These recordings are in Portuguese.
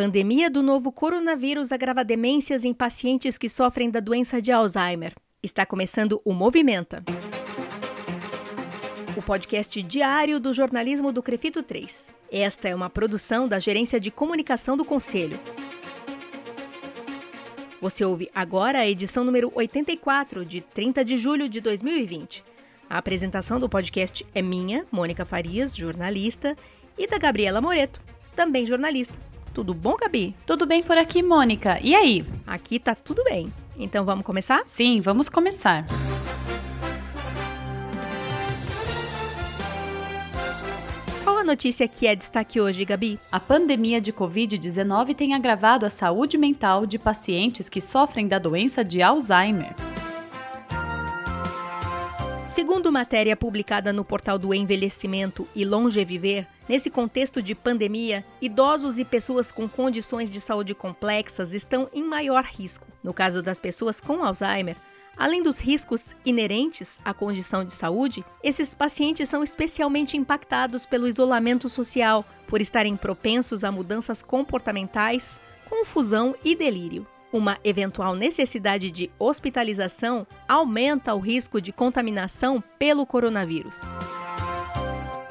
Pandemia do novo coronavírus agrava demências em pacientes que sofrem da doença de Alzheimer. Está começando o Movimenta. O podcast diário do jornalismo do Crefito 3. Esta é uma produção da Gerência de Comunicação do Conselho. Você ouve agora a edição número 84, de 30 de julho de 2020. A apresentação do podcast é minha, Mônica Farias, jornalista, e da Gabriela Moreto, também jornalista. Tudo bom, Gabi? Tudo bem por aqui, Mônica. E aí? Aqui tá tudo bem. Então vamos começar? Sim, vamos começar. Qual a notícia que é destaque hoje, Gabi? A pandemia de Covid-19 tem agravado a saúde mental de pacientes que sofrem da doença de Alzheimer. Segundo matéria publicada no portal do Envelhecimento e Longeviver, nesse contexto de pandemia, idosos e pessoas com condições de saúde complexas estão em maior risco. No caso das pessoas com Alzheimer, além dos riscos inerentes à condição de saúde, esses pacientes são especialmente impactados pelo isolamento social, por estarem propensos a mudanças comportamentais, confusão e delírio uma eventual necessidade de hospitalização aumenta o risco de contaminação pelo coronavírus.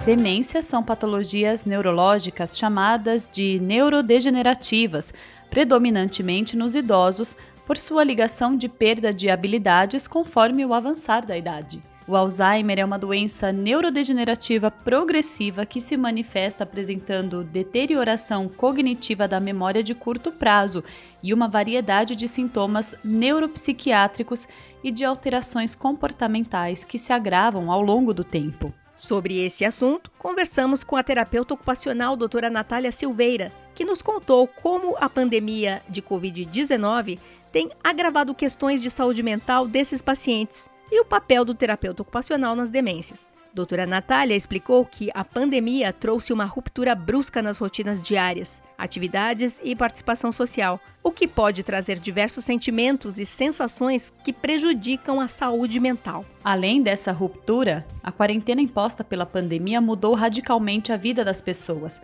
Demências são patologias neurológicas chamadas de neurodegenerativas, predominantemente nos idosos, por sua ligação de perda de habilidades conforme o avançar da idade. O Alzheimer é uma doença neurodegenerativa progressiva que se manifesta apresentando deterioração cognitiva da memória de curto prazo e uma variedade de sintomas neuropsiquiátricos e de alterações comportamentais que se agravam ao longo do tempo. Sobre esse assunto, conversamos com a terapeuta ocupacional doutora Natália Silveira, que nos contou como a pandemia de Covid-19 tem agravado questões de saúde mental desses pacientes e o papel do terapeuta ocupacional nas demências. Doutora Natália explicou que a pandemia trouxe uma ruptura brusca nas rotinas diárias, atividades e participação social, o que pode trazer diversos sentimentos e sensações que prejudicam a saúde mental. Além dessa ruptura, a quarentena imposta pela pandemia mudou radicalmente a vida das pessoas.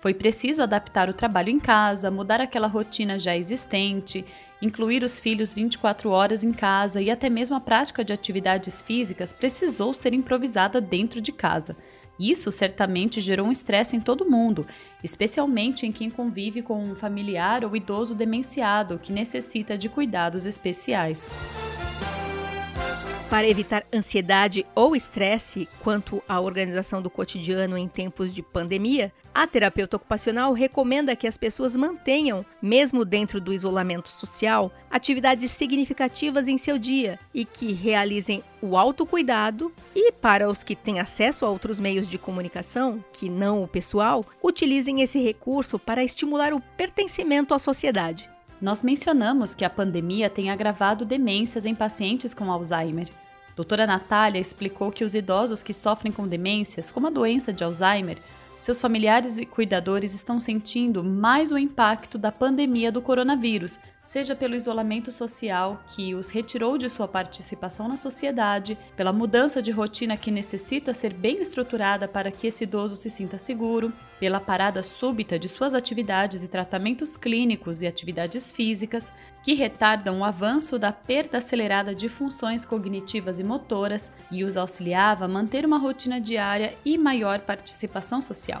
Foi preciso adaptar o trabalho em casa, mudar aquela rotina já existente Incluir os filhos 24 horas em casa e até mesmo a prática de atividades físicas precisou ser improvisada dentro de casa. Isso certamente gerou um estresse em todo mundo, especialmente em quem convive com um familiar ou idoso demenciado que necessita de cuidados especiais. Para evitar ansiedade ou estresse quanto à organização do cotidiano em tempos de pandemia, a terapeuta ocupacional recomenda que as pessoas mantenham, mesmo dentro do isolamento social, atividades significativas em seu dia e que realizem o autocuidado e, para os que têm acesso a outros meios de comunicação, que não o pessoal, utilizem esse recurso para estimular o pertencimento à sociedade. Nós mencionamos que a pandemia tem agravado demências em pacientes com Alzheimer. Doutora Natália explicou que os idosos que sofrem com demências, como a doença de Alzheimer, seus familiares e cuidadores estão sentindo mais o impacto da pandemia do coronavírus, seja pelo isolamento social que os retirou de sua participação na sociedade, pela mudança de rotina que necessita ser bem estruturada para que esse idoso se sinta seguro, pela parada súbita de suas atividades e tratamentos clínicos e atividades físicas, que retardam o avanço da perda acelerada de funções cognitivas e motoras e os auxiliava a manter uma rotina diária e maior participação social.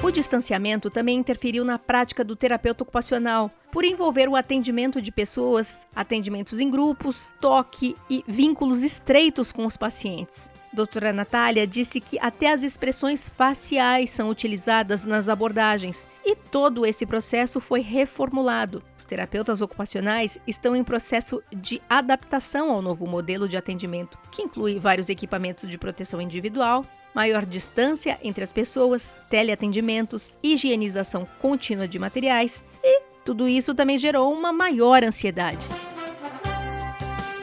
O distanciamento também interferiu na prática do terapeuta ocupacional, por envolver o atendimento de pessoas, atendimentos em grupos, toque e vínculos estreitos com os pacientes. Doutora Natália disse que até as expressões faciais são utilizadas nas abordagens e todo esse processo foi reformulado. Os terapeutas ocupacionais estão em processo de adaptação ao novo modelo de atendimento, que inclui vários equipamentos de proteção individual, maior distância entre as pessoas, teleatendimentos, higienização contínua de materiais e tudo isso também gerou uma maior ansiedade.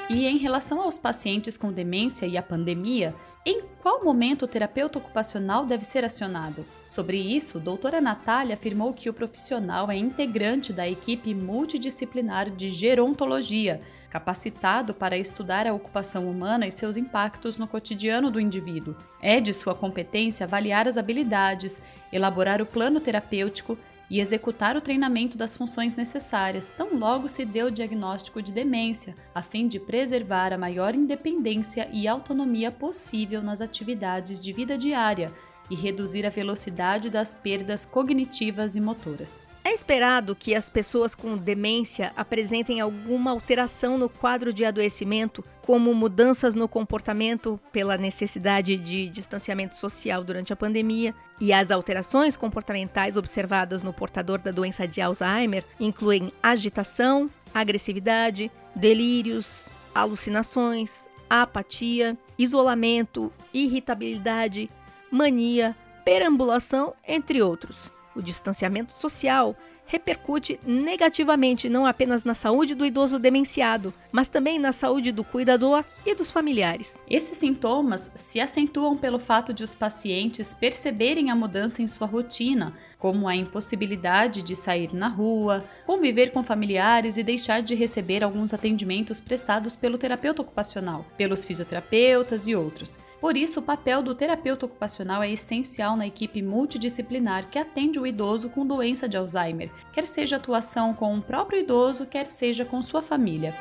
E em relação aos pacientes com demência e a pandemia, Em qual momento o terapeuta ocupacional deve ser acionado? Sobre isso, doutora Natália afirmou que o profissional é integrante da equipe multidisciplinar de gerontologia, capacitado para estudar a ocupação humana e seus impactos no cotidiano do indivíduo. É de sua competência avaliar as habilidades, elaborar o plano terapêutico e executar o treinamento das funções necessárias tão logo se dê o diagnóstico de demência, a fim de preservar a maior independência e autonomia possível nas atividades de vida diária e reduzir a velocidade das perdas cognitivas e motoras. É esperado que as pessoas com demência apresentem alguma alteração no quadro de adoecimento, como mudanças no comportamento pela necessidade de distanciamento social durante a pandemia, e as alterações comportamentais observadas no portador da doença de Alzheimer incluem agitação, agressividade, delírios, alucinações, apatia, isolamento, irritabilidade, mania, perambulação, entre outros. O distanciamento social repercute negativamente não apenas na saúde do idoso demenciado, mas também na saúde do cuidador e dos familiares. Esses sintomas se acentuam pelo fato de os pacientes perceberem a mudança em sua rotina, como a impossibilidade de sair na rua, conviver com familiares e deixar de receber alguns atendimentos prestados pelo terapeuta ocupacional, pelos fisioterapeutas e outros. Por isso, o papel do terapeuta ocupacional é essencial na equipe multidisciplinar que atende o idoso com doença de Alzheimer, quer seja atuação com o próprio idoso, quer seja com sua família.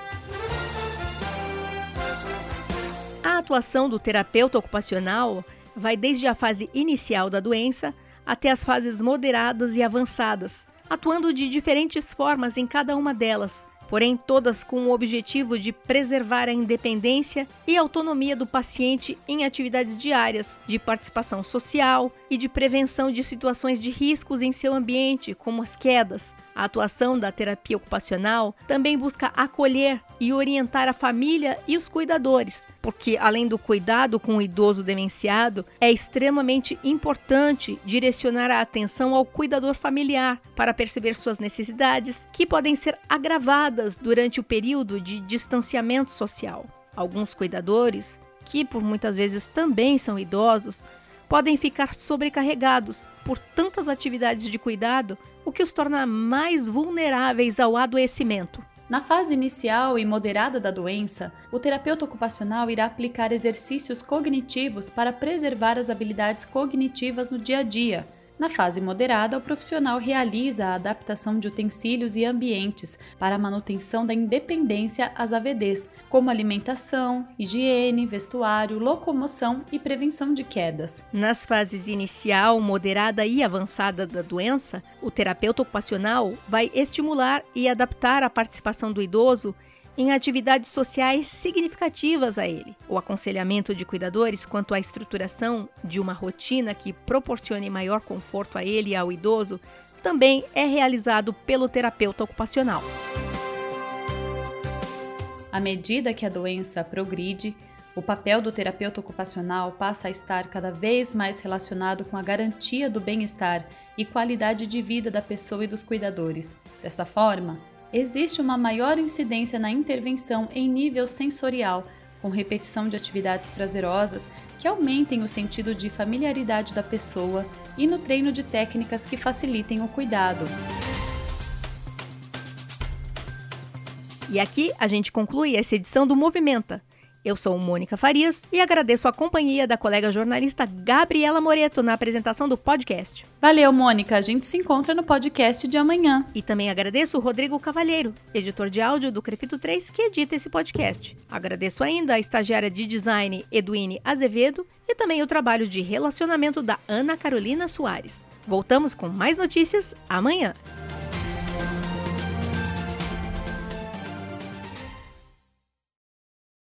A atuação do terapeuta ocupacional vai desde a fase inicial da doença até as fases moderadas e avançadas, atuando de diferentes formas em cada uma delas, porém todas com o objetivo de preservar a independência e autonomia do paciente em atividades diárias, de participação social e de prevenção de situações de riscos em seu ambiente, como as quedas, a atuação da terapia ocupacional também busca acolher e orientar a família e os cuidadores, porque além do cuidado com o idoso demenciado, é extremamente importante direcionar a atenção ao cuidador familiar para perceber suas necessidades, que podem ser agravadas durante o período de distanciamento social. Alguns cuidadores, que por muitas vezes também são idosos, podem ficar sobrecarregados por tantas atividades de cuidado, o que os torna mais vulneráveis ao adoecimento. Na fase inicial e moderada da doença, o terapeuta ocupacional irá aplicar exercícios cognitivos para preservar as habilidades cognitivas no dia a dia, na fase moderada, o profissional realiza a adaptação de utensílios e ambientes para a manutenção da independência às AVDs, como alimentação, higiene, vestuário, locomoção e prevenção de quedas. Nas fases inicial, moderada e avançada da doença, o terapeuta ocupacional vai estimular e adaptar a participação do idoso em atividades sociais significativas a ele. O aconselhamento de cuidadores quanto à estruturação de uma rotina que proporcione maior conforto a ele e ao idoso também é realizado pelo terapeuta ocupacional. À medida que a doença progride, o papel do terapeuta ocupacional passa a estar cada vez mais relacionado com a garantia do bem-estar e qualidade de vida da pessoa e dos cuidadores. Desta forma, existe uma maior incidência na intervenção em nível sensorial, com repetição de atividades prazerosas que aumentem o sentido de familiaridade da pessoa e no treino de técnicas que facilitem o cuidado. E aqui a gente conclui essa edição do Movimenta. Eu sou Mônica Farias e agradeço a companhia da colega jornalista Gabriela Moreto na apresentação do podcast. Valeu, Mônica. A gente se encontra no podcast de amanhã. E também agradeço o Rodrigo Cavalheiro, editor de áudio do Crefito 3, que edita esse podcast. Agradeço ainda a estagiária de design Eduine Azevedo e também o trabalho de relacionamento da Ana Carolina Soares. Voltamos com mais notícias amanhã.